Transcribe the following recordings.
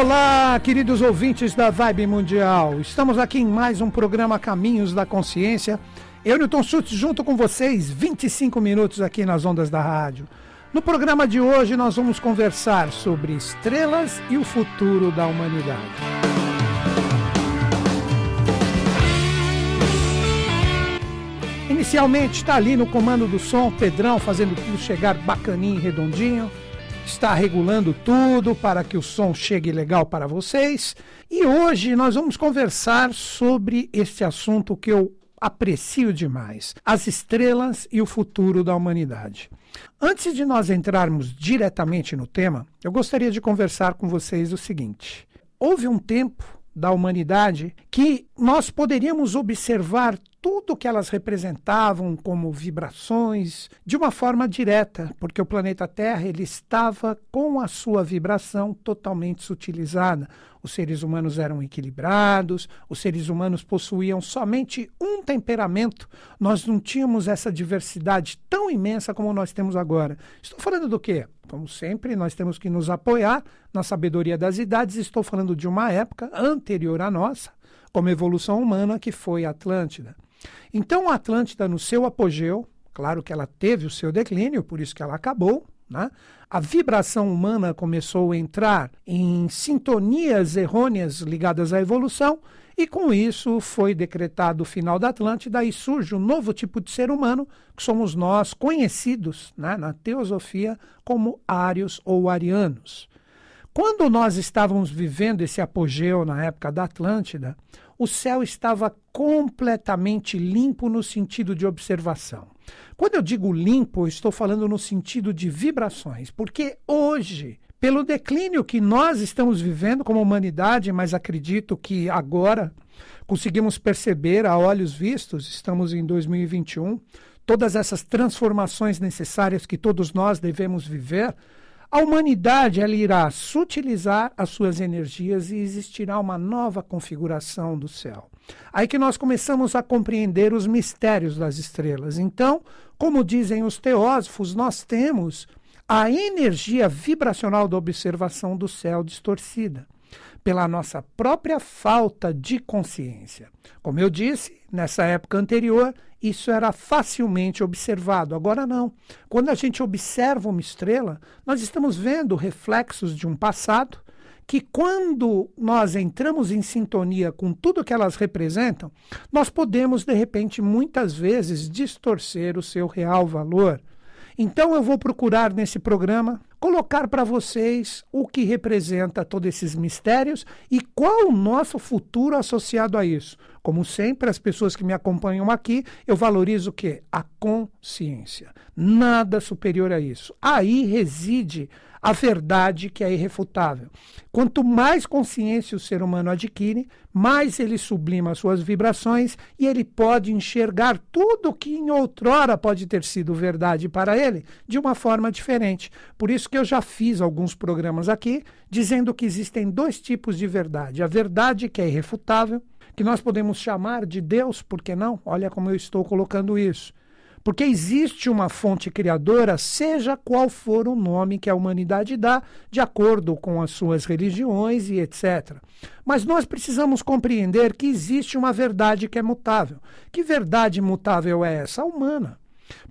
Olá, queridos ouvintes da Vibe Mundial. Estamos aqui em mais um programa Caminhos da Consciência. Eu, Newton Schultz, junto com vocês, 25 minutos aqui nas ondas da rádio. No programa de hoje, nós vamos conversar sobre estrelas e o futuro da humanidade. Inicialmente está ali no comando do som, Pedrão fazendo tudo chegar bacaninho e redondinho está regulando tudo para que o som chegue legal para vocês. E hoje nós vamos conversar sobre este assunto que eu aprecio demais: as estrelas e o futuro da humanidade. Antes de nós entrarmos diretamente no tema, eu gostaria de conversar com vocês o seguinte: houve um tempo da humanidade que nós poderíamos observar tudo que elas representavam como vibrações de uma forma direta, porque o planeta Terra ele estava com a sua vibração totalmente sutilizada. Os seres humanos eram equilibrados, os seres humanos possuíam somente um temperamento. Nós não tínhamos essa diversidade tão imensa como nós temos agora. Estou falando do quê? Como sempre, nós temos que nos apoiar na sabedoria das idades. Estou falando de uma época anterior à nossa, como evolução humana, que foi a Atlântida. Então, a Atlântida, no seu apogeu, claro que ela teve o seu declínio, por isso que ela acabou, né? A vibração humana começou a entrar em sintonias errôneas ligadas à evolução, e com isso foi decretado o final da Atlântida e surge um novo tipo de ser humano, que somos nós conhecidos né, na teosofia como ários ou arianos. Quando nós estávamos vivendo esse apogeu na época da Atlântida, o céu estava completamente limpo no sentido de observação. Quando eu digo limpo, eu estou falando no sentido de vibrações, porque hoje, pelo declínio que nós estamos vivendo como humanidade, mas acredito que agora conseguimos perceber a olhos vistos, estamos em 2021, todas essas transformações necessárias que todos nós devemos viver, a humanidade ela irá sutilizar as suas energias e existirá uma nova configuração do céu. Aí que nós começamos a compreender os mistérios das estrelas. Então, como dizem os teósofos, nós temos a energia vibracional da observação do céu distorcida pela nossa própria falta de consciência. Como eu disse, nessa época anterior, isso era facilmente observado. Agora não. Quando a gente observa uma estrela, nós estamos vendo reflexos de um passado que quando nós entramos em sintonia com tudo que elas representam, nós podemos de repente muitas vezes distorcer o seu real valor. Então eu vou procurar nesse programa colocar para vocês o que representa todos esses mistérios e qual o nosso futuro associado a isso. Como sempre, as pessoas que me acompanham aqui, eu valorizo o quê? A consciência. Nada superior a isso. Aí reside a verdade que é irrefutável. Quanto mais consciência o ser humano adquire, mais ele sublima suas vibrações e ele pode enxergar tudo que em outrora pode ter sido verdade para ele de uma forma diferente. Por isso que eu já fiz alguns programas aqui dizendo que existem dois tipos de verdade: a verdade que é irrefutável, que nós podemos chamar de Deus, por que não? Olha como eu estou colocando isso. Porque existe uma fonte criadora, seja qual for o nome que a humanidade dá, de acordo com as suas religiões e etc. Mas nós precisamos compreender que existe uma verdade que é mutável. Que verdade mutável é essa? A humana.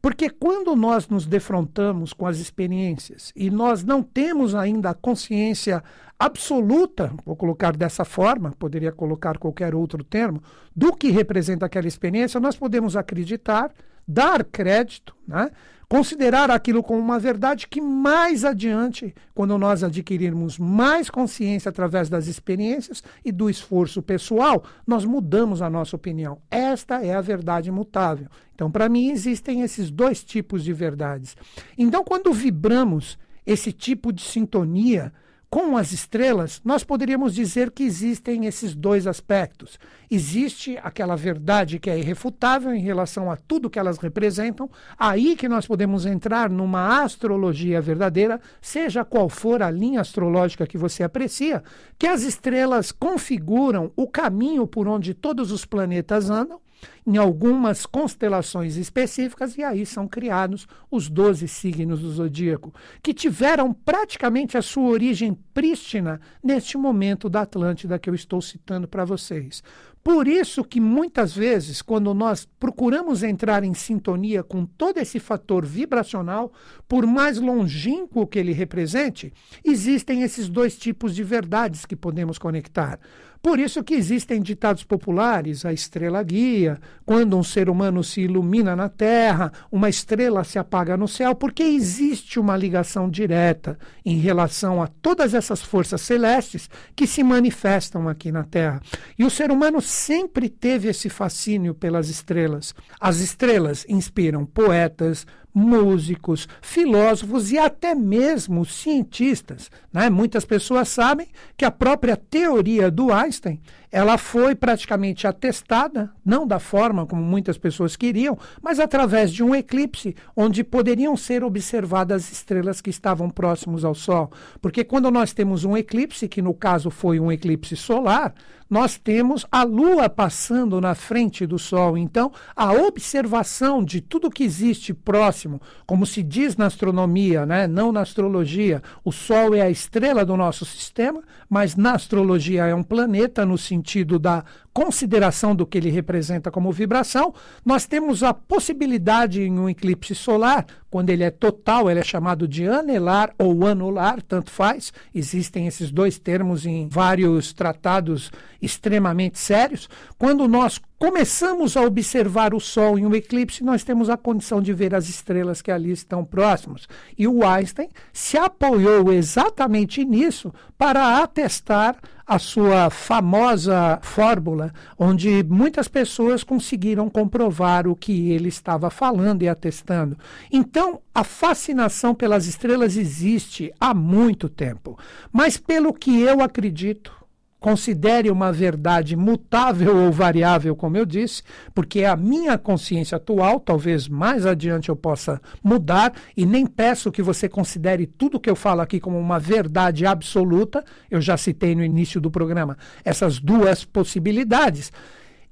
Porque quando nós nos defrontamos com as experiências e nós não temos ainda a consciência absoluta, vou colocar dessa forma, poderia colocar qualquer outro termo, do que representa aquela experiência, nós podemos acreditar dar crédito, né? considerar aquilo como uma verdade que mais adiante, quando nós adquirirmos mais consciência através das experiências e do esforço pessoal, nós mudamos a nossa opinião. Esta é a verdade imutável. Então, para mim, existem esses dois tipos de verdades. Então, quando vibramos esse tipo de sintonia, com as estrelas, nós poderíamos dizer que existem esses dois aspectos. Existe aquela verdade que é irrefutável em relação a tudo que elas representam, aí que nós podemos entrar numa astrologia verdadeira, seja qual for a linha astrológica que você aprecia, que as estrelas configuram o caminho por onde todos os planetas andam em algumas constelações específicas, e aí são criados os 12 signos do zodíaco, que tiveram praticamente a sua origem prístina neste momento da Atlântida que eu estou citando para vocês. Por isso que muitas vezes, quando nós procuramos entrar em sintonia com todo esse fator vibracional, por mais longínquo que ele represente, existem esses dois tipos de verdades que podemos conectar. Por isso que existem ditados populares, a estrela guia, quando um ser humano se ilumina na Terra, uma estrela se apaga no céu, porque existe uma ligação direta em relação a todas essas forças celestes que se manifestam aqui na Terra. E o ser humano sempre teve esse fascínio pelas estrelas. As estrelas inspiram poetas, músicos, filósofos e até mesmo cientistas. Né? Muitas pessoas sabem que a própria teoria do Einstein ela foi praticamente atestada, não da forma como muitas pessoas queriam, mas através de um eclipse, onde poderiam ser observadas estrelas que estavam próximos ao Sol. Porque quando nós temos um eclipse, que no caso foi um eclipse solar, nós temos a Lua passando na frente do Sol. Então, a observação de tudo que existe próximo, como se diz na astronomia, né? não na astrologia, o Sol é a estrela do nosso sistema, mas na astrologia é um planeta no sentido da consideração do que ele representa como vibração, nós temos a possibilidade em um eclipse solar, quando ele é total, ele é chamado de anelar ou anular, tanto faz. Existem esses dois termos em vários tratados extremamente sérios. Quando nós começamos a observar o Sol em um eclipse, nós temos a condição de ver as estrelas que ali estão próximas. E o Einstein se apoiou exatamente nisso para atestar a sua famosa fórmula, onde muitas pessoas conseguiram comprovar o que ele estava falando e atestando. Então, a fascinação pelas estrelas existe há muito tempo, mas pelo que eu acredito, considere uma verdade mutável ou variável, como eu disse, porque é a minha consciência atual, talvez mais adiante eu possa mudar, e nem peço que você considere tudo que eu falo aqui como uma verdade absoluta, eu já citei no início do programa essas duas possibilidades.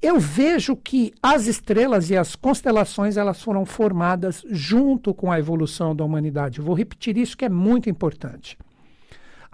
Eu vejo que as estrelas e as constelações elas foram formadas junto com a evolução da humanidade. Vou repetir isso que é muito importante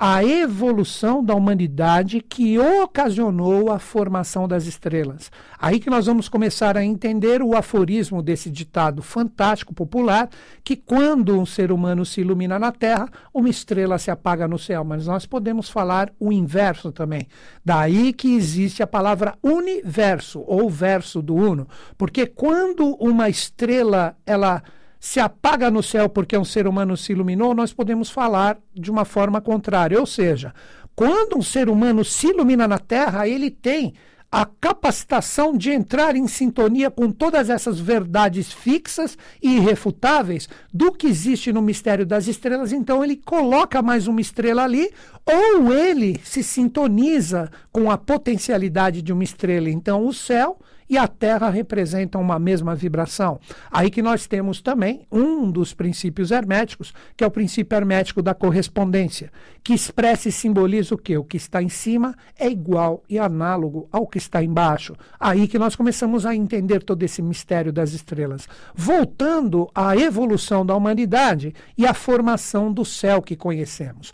a evolução da humanidade que ocasionou a formação das estrelas. Aí que nós vamos começar a entender o aforismo desse ditado fantástico popular, que quando um ser humano se ilumina na Terra, uma estrela se apaga no céu. Mas nós podemos falar o inverso também. Daí que existe a palavra universo, ou verso do uno. Porque quando uma estrela, ela se apaga no céu porque um ser humano se iluminou, nós podemos falar de uma forma contrária. Ou seja, quando um ser humano se ilumina na Terra, ele tem a capacitação de entrar em sintonia com todas essas verdades fixas e irrefutáveis do que existe no mistério das estrelas, então ele coloca mais uma estrela ali, ou ele se sintoniza com a potencialidade de uma estrela. Então o céu e a Terra representam uma mesma vibração. Aí que nós temos também um dos princípios herméticos, que é o princípio hermético da correspondência, que expressa e simboliza o que? O que está em cima é igual e análogo ao que está embaixo. Aí que nós começamos a entender todo esse mistério das estrelas. Voltando à evolução da humanidade e à formação do céu que conhecemos.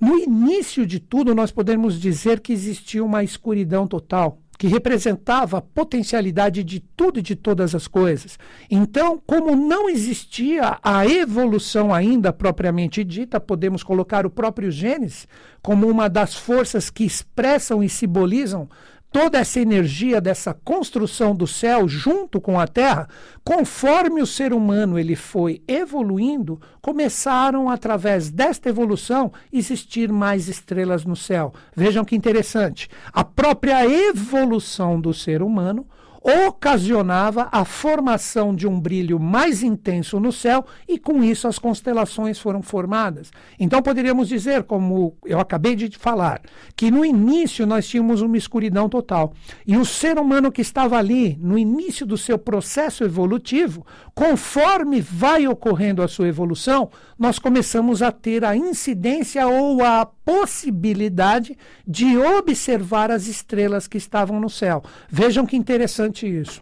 No início de tudo, nós podemos dizer que existia uma escuridão total que representava a potencialidade de tudo e de todas as coisas. Então, como não existia a evolução ainda propriamente dita, podemos colocar o próprio Gênesis como uma das forças que expressam e simbolizam toda essa energia dessa construção do céu junto com a terra, conforme o ser humano ele foi evoluindo, começaram através desta evolução existir mais estrelas no céu. Vejam que interessante. A própria evolução do ser humano ocasionava a formação de um brilho mais intenso no céu e com isso as constelações foram formadas. Então poderíamos dizer, como eu acabei de falar, que no início nós tínhamos uma escuridão total e o ser humano que estava ali no início do seu processo evolutivo, conforme vai ocorrendo a sua evolução, nós começamos a ter a incidência ou a possibilidade de observar as estrelas que estavam no céu. Vejam que interessante interessante isso.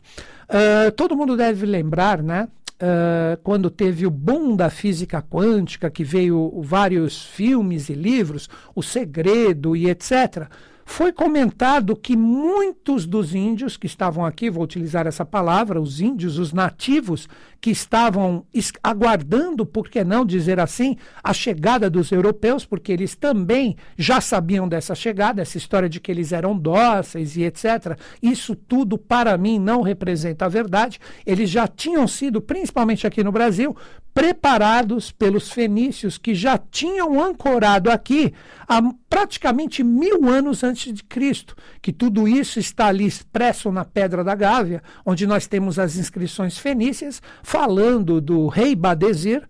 Uh, todo mundo deve lembrar, né? Uh, quando teve o boom da física quântica, que veio vários filmes e livros, O Segredo e etc foi comentado que muitos dos índios que estavam aqui, vou utilizar essa palavra, os índios, os nativos, que estavam aguardando, por que não dizer assim, a chegada dos europeus, porque eles também já sabiam dessa chegada, essa história de que eles eram dóceis e etc. Isso tudo, para mim, não representa a verdade. Eles já tinham sido, principalmente aqui no Brasil, preparados pelos fenícios que já tinham ancorado aqui há praticamente mil anos antes de Cristo, que tudo isso está ali expresso na Pedra da Gávea, onde nós temos as inscrições fenícias falando do rei Badesir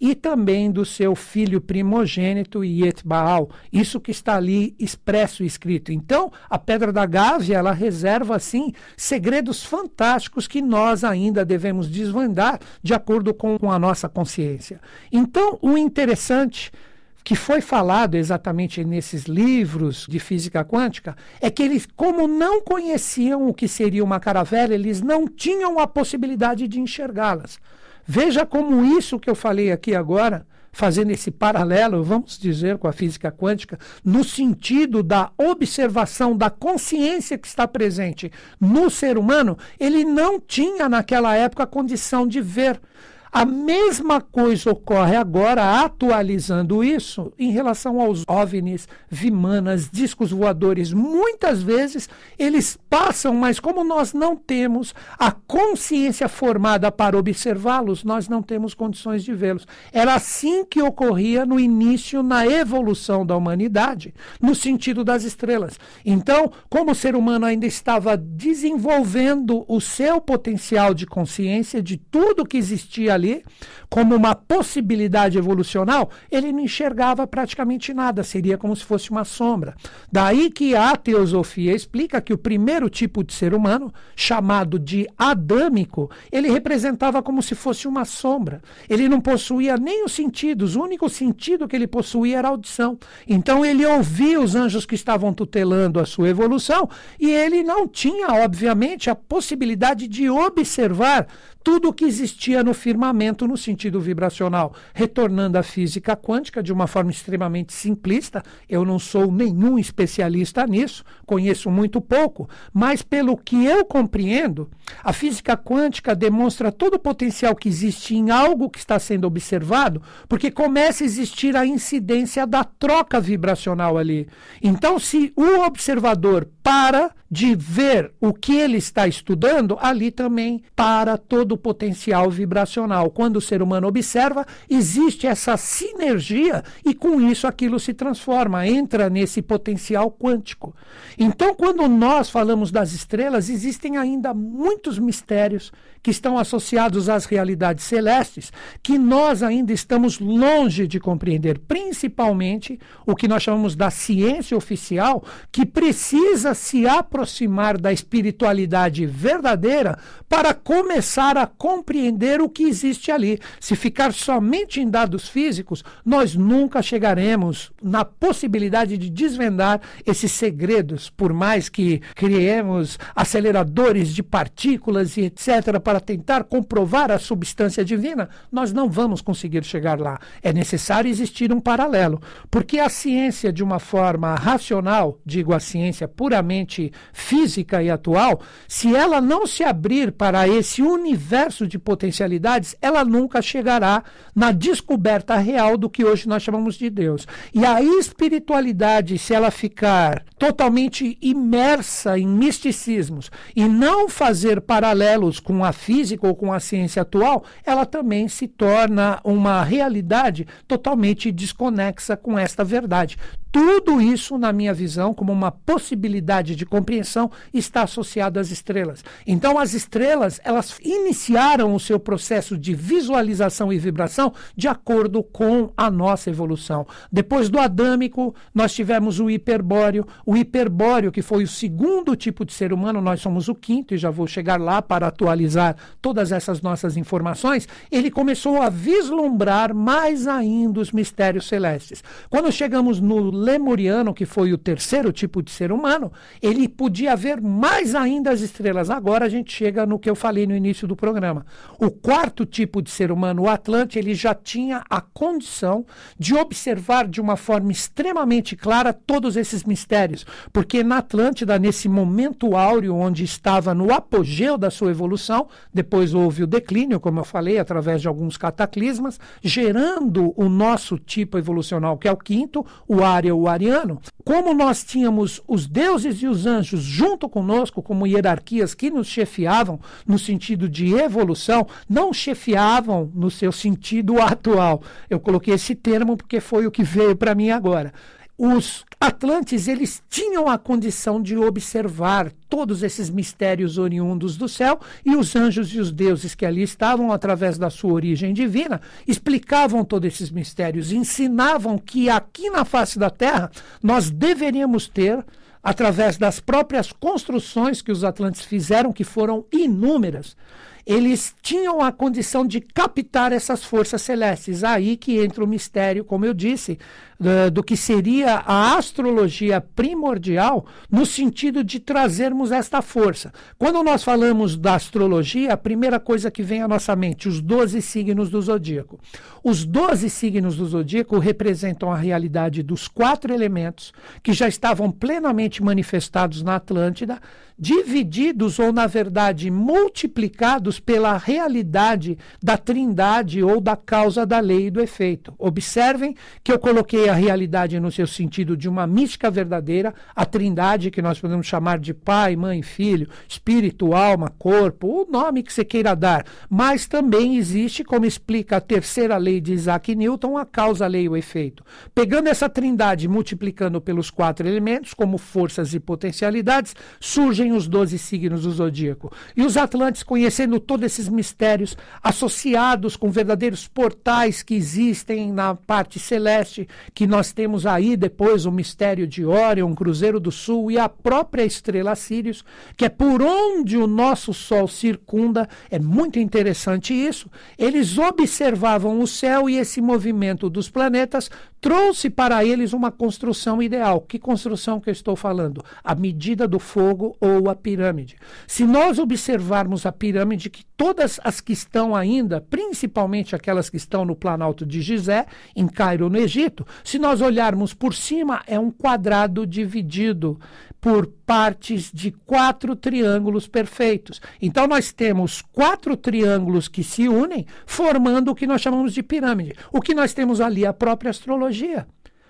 e também do seu filho primogênito Ietbaal. Isso que está ali expresso e escrito. Então, a Pedra da Gávea, ela reserva assim segredos fantásticos que nós ainda devemos desvendar de acordo com a nossa consciência. Então, o interessante que foi falado exatamente nesses livros de física quântica é que eles, como não conheciam o que seria uma caravela, eles não tinham a possibilidade de enxergá-las. Veja como isso que eu falei aqui agora, fazendo esse paralelo, vamos dizer, com a física quântica, no sentido da observação da consciência que está presente no ser humano, ele não tinha naquela época a condição de ver. A mesma coisa ocorre agora, atualizando isso, em relação aos OVNIs, vimanas, discos voadores. Muitas vezes eles passam, mas como nós não temos a consciência formada para observá-los, nós não temos condições de vê-los. Era assim que ocorria no início, na evolução da humanidade, no sentido das estrelas. Então, como o ser humano ainda estava desenvolvendo o seu potencial de consciência de tudo que existia ali, ali como uma possibilidade evolucional, ele não enxergava praticamente nada, seria como se fosse uma sombra. Daí que a teosofia explica que o primeiro tipo de ser humano, chamado de adâmico, ele representava como se fosse uma sombra. Ele não possuía nem os sentidos, o único sentido que ele possuía era a audição. Então ele ouvia os anjos que estavam tutelando a sua evolução e ele não tinha, obviamente, a possibilidade de observar tudo o que existia no firmamento no sentido vibracional, retornando à física quântica de uma forma extremamente simplista. Eu não sou nenhum especialista nisso, conheço muito pouco, mas pelo que eu compreendo, a física quântica demonstra todo o potencial que existe em algo que está sendo observado, porque começa a existir a incidência da troca vibracional ali. Então, se o observador para de ver o que ele está estudando, ali também para todo o potencial vibracional. Quando o ser humano observa, existe essa sinergia e com isso aquilo se transforma, entra nesse potencial quântico. Então, quando nós falamos das estrelas, existem ainda muitos mistérios que estão associados às realidades celestes que nós ainda estamos longe de compreender, principalmente o que nós chamamos da ciência oficial, que precisa se aproximar da espiritualidade verdadeira para começar a compreender o que existe ali. Se ficar somente em dados físicos, nós nunca chegaremos na possibilidade de desvendar esses segredos, por mais que criemos aceleradores de partículas e etc para tentar comprovar a substância divina, nós não vamos conseguir chegar lá. É necessário existir um paralelo, porque a ciência, de uma forma racional, digo a ciência puramente física e atual, se ela não se abrir para esse universo de potencialidades, ela nunca chegará na descoberta real do que hoje nós chamamos de Deus. E a espiritualidade, se ela ficar totalmente imersa em misticismos e não fazer paralelos com a física ou com a ciência atual, ela também se torna uma realidade totalmente desconexa com esta verdade. Tudo isso, na minha visão, como uma possibilidade de compreensão, está associado às estrelas. Então, as estrelas, elas iniciaram o seu processo de visualização e vibração de acordo com a nossa evolução. Depois do adâmico, nós tivemos o hiperbóreo. O hiperbóreo, que foi o segundo tipo de ser humano, nós somos o quinto, e já vou chegar lá para atualizar todas essas nossas informações. Ele começou a vislumbrar mais ainda os mistérios celestes. Quando chegamos no lemuriano, que foi o terceiro tipo de ser humano, ele podia ver mais ainda as estrelas. Agora a gente chega no que eu falei no início do programa. O quarto tipo de ser humano, o Atlante, ele já tinha a condição de observar de uma forma extremamente clara todos esses mistérios, porque na Atlântida, nesse momento áureo onde estava no apogeu da sua evolução, depois houve o declínio, como eu falei, através de alguns cataclismas, gerando o nosso tipo evolucional, que é o quinto, o área, o ariano. Como nós tínhamos os deuses e os anjos junto conosco, como hierarquias que nos chefiavam no sentido de evolução, não chefiavam no seu sentido atual. Eu coloquei esse termo porque foi o que veio para mim agora os Atlantes eles tinham a condição de observar todos esses mistérios oriundos do céu e os anjos e os deuses que ali estavam através da sua origem divina explicavam todos esses mistérios, ensinavam que aqui na face da Terra nós deveríamos ter através das próprias construções que os Atlantes fizeram, que foram inúmeras, eles tinham a condição de captar essas forças celestes. Aí que entra o mistério, como eu disse, do, que seria a astrologia primordial no sentido de trazermos esta força. Quando nós falamos da astrologia, a primeira coisa que vem à nossa mente, os 12 signos do zodíaco. Os 12 signos do zodíaco representam a realidade dos quatro elementos que já estavam plenamente manifestados na Atlântida, divididos ou, na verdade, multiplicados pela realidade da trindade ou da causa da lei e do efeito. Observem que eu coloquei a realidade no seu sentido de uma mística verdadeira, a trindade que nós podemos chamar de pai, mãe, filho, espírito, alma, corpo, o nome que você queira dar. Mas também existe, como explica a terceira lei de Isaac Newton, a causa, a lei e o efeito. Pegando essa trindade, multiplicando pelos quatro elementos, como forças e potencialidades, surgem os doze signos do zodíaco. E os Atlantes, conhecendo todos esses mistérios associados com verdadeiros portais que existem na parte celeste, que nós temos aí depois o mistério de Órion, Cruzeiro do Sul e a própria estrela Sirius, que é por onde o nosso Sol circunda, é muito interessante isso. Eles observavam o céu e esse movimento dos planetas trouxe para eles uma construção ideal. Que construção que eu estou falando? A medida do fogo ou a pirâmide. Se nós observarmos a pirâmide, que todas as que estão ainda, principalmente aquelas que estão no Planalto de Gizé, em Cairo, no Egito, se nós olharmos por cima, é um quadrado dividido por partes de quatro triângulos perfeitos. Então nós temos quatro triângulos que se unem, formando o que nós chamamos de pirâmide. O que nós temos ali é a própria astrologia.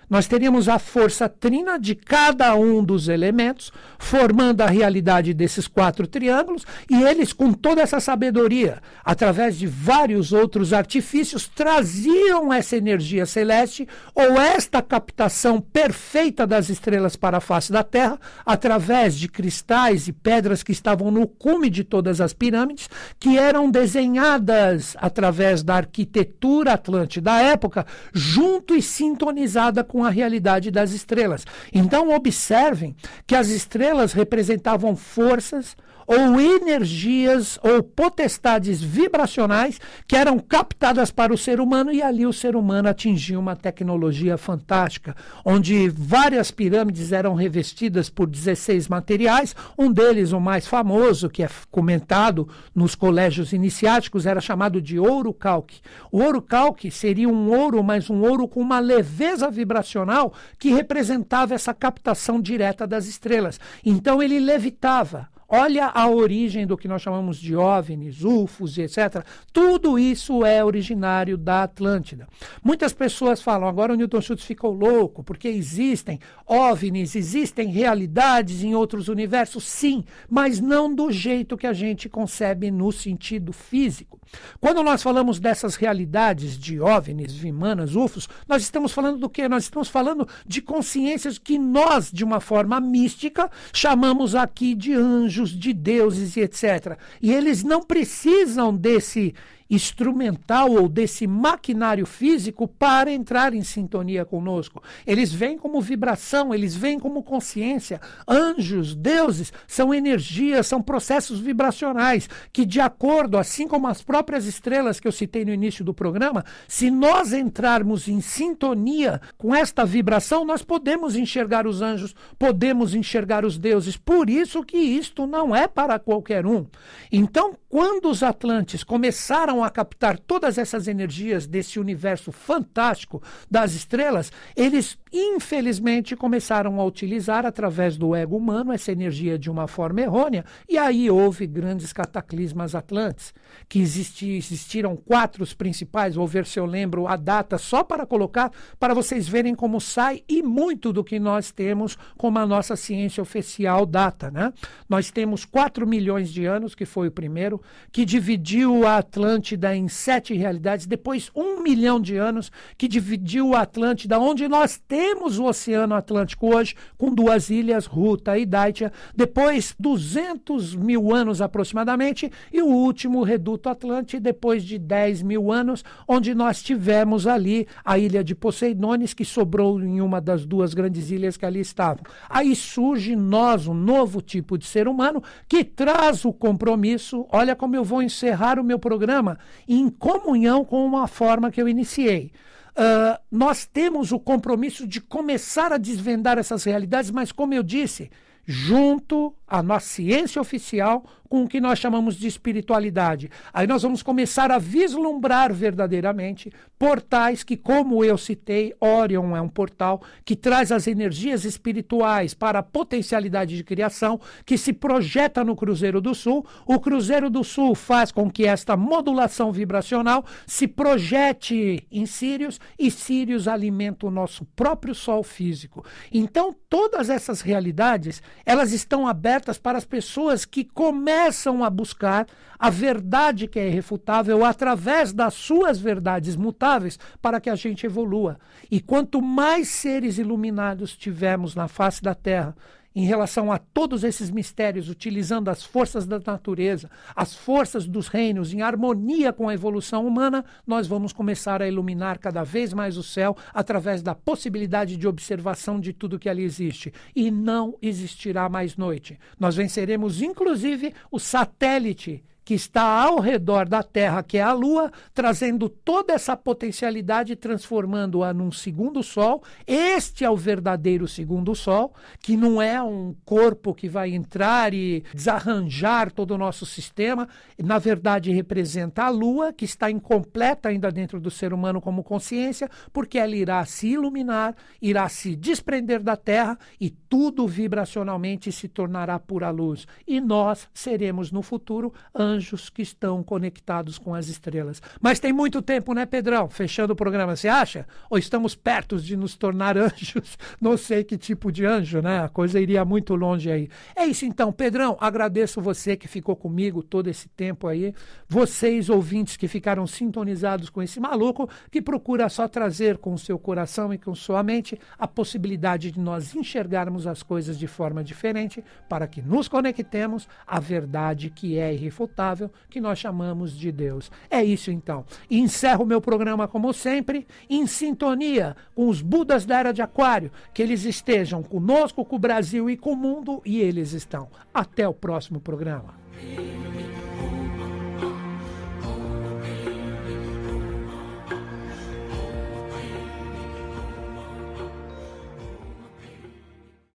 Nós teríamos a força trina de cada um dos elementos, formando a realidade desses quatro triângulos, e eles, com toda essa sabedoria, através de vários outros artifícios, traziam essa energia celeste ou esta captação perfeita das estrelas para a face da Terra, através de cristais e pedras que estavam no cume de todas as pirâmides, que eram desenhadas através da arquitetura atlântica da época, junto e sintonizada com com a realidade das estrelas. Então, observem que as estrelas representavam forças ou energias ou potestades vibracionais que eram captadas para o ser humano e ali o ser humano atingia uma tecnologia fantástica, onde várias pirâmides eram revestidas por 16 materiais, um deles o mais famoso que é comentado nos colégios iniciáticos era chamado de ouro calque. O ouro calque seria um ouro, mas um ouro com uma leveza vibracional que representava essa captação direta das estrelas. Então ele levitava Olha a origem do que nós chamamos de OVNIs, UFOs, etc. Tudo isso é originário da Atlântida. Muitas pessoas falam, agora o Newton Schultz ficou louco, porque existem OVNIs, existem realidades em outros universos, sim, mas não do jeito que a gente concebe no sentido físico. Quando nós falamos dessas realidades de OVNIs, Vimanas, UFOs, nós estamos falando do quê? Nós estamos falando de consciências que nós, de uma forma mística, chamamos aqui de anjos, de deuses e etc. E eles não precisam desse instrumental ou desse maquinário físico para entrar em sintonia conosco. Eles vêm como vibração, eles vêm como consciência. Anjos, deuses, são energias, são processos vibracionais que, de acordo, assim como as próprias estrelas que eu citei no início do programa, se nós entrarmos em sintonia com esta vibração, nós podemos enxergar os anjos, podemos enxergar os deuses. Por isso que isto não é para qualquer um. Então, quando os Atlantes começaram a captar todas essas energias desse universo fantástico das estrelas, eles infelizmente começaram a utilizar através do ego humano essa energia de uma forma errônea, e aí houve grandes cataclismas atlantes, que existi, existiram quatro os principais, vou ver se eu lembro a data só para colocar, para vocês verem como sai e muito do que nós temos como a nossa ciência oficial data. Né? Nós temos 4 milhões de anos, que foi o primeiro, que dividiu a Atlântida em sete realidades, depois um milhão de anos, que dividiu a Atlântida, onde nós temos o Oceano Atlântico hoje, com duas ilhas, Ruta e Daitia, depois 200 mil anos aproximadamente, e o último Reduto Atlântico, depois de 10 mil anos, onde nós tivemos ali a ilha de Poseidones, que sobrou em uma das duas grandes ilhas que ali estavam. Aí surge nós, um novo tipo de ser humano, que traz o compromisso. Olha como eu vou encerrar o meu programa em comunhão com uma forma que eu iniciei. Uh, nós temos o compromisso de começar a desvendar essas realidades, mas, como eu disse, junto à nossa ciência oficial, com o que nós chamamos de espiritualidade. Aí nós vamos começar a vislumbrar verdadeiramente portais que, como eu citei, Orion é um portal que traz as energias espirituais para a potencialidade de criação que se projeta no Cruzeiro do Sul. O Cruzeiro do Sul faz com que esta modulação vibracional se projete em Sírios e Sírios alimenta o nosso próprio Sol físico. Então, todas essas realidades, elas estão abertas para as pessoas que começam começam a buscar a verdade que é irrefutável através das suas verdades mutáveis para que a gente evolua. E quanto mais seres iluminados tivermos na face da Terra, em relação a todos esses mistérios, utilizando as forças da natureza, as forças dos reinos, em harmonia com a evolução humana, nós vamos começar a iluminar cada vez mais o céu através da possibilidade de observação de tudo que ali existe. E não existirá mais noite. Nós venceremos, inclusive, o satélite que está ao redor da Terra, que é a Lua, trazendo toda essa potencialidade, transformando-a num segundo Sol. Este é o verdadeiro segundo Sol, que não é um corpo que vai entrar e desarranjar todo o nosso sistema. Na verdade, representa a Lua, que está incompleta ainda dentro do ser humano como consciência, porque ela irá se iluminar, irá se desprender da Terra e tudo vibracionalmente se tornará pura luz. E nós seremos no futuro anjos anjos que estão conectados com as estrelas. Mas tem muito tempo, né, Pedrão? Fechando o programa, você acha? Ou estamos perto de nos tornar anjos? Não sei que tipo de anjo, né? A coisa iria muito longe aí. É isso então, Pedrão. Agradeço você que ficou comigo todo esse tempo aí. Vocês, ouvintes que ficaram sintonizados com esse maluco, que procura só trazer com o seu coração e com sua mente a possibilidade de nós enxergarmos as coisas de forma diferente para que nos conectemos à verdade que é irrefutável que nós chamamos de Deus. É isso então. E encerro o meu programa como sempre, em sintonia com os Budas da Era de Aquário, que eles estejam conosco, com o Brasil e com o mundo, e eles estão. Até o próximo programa.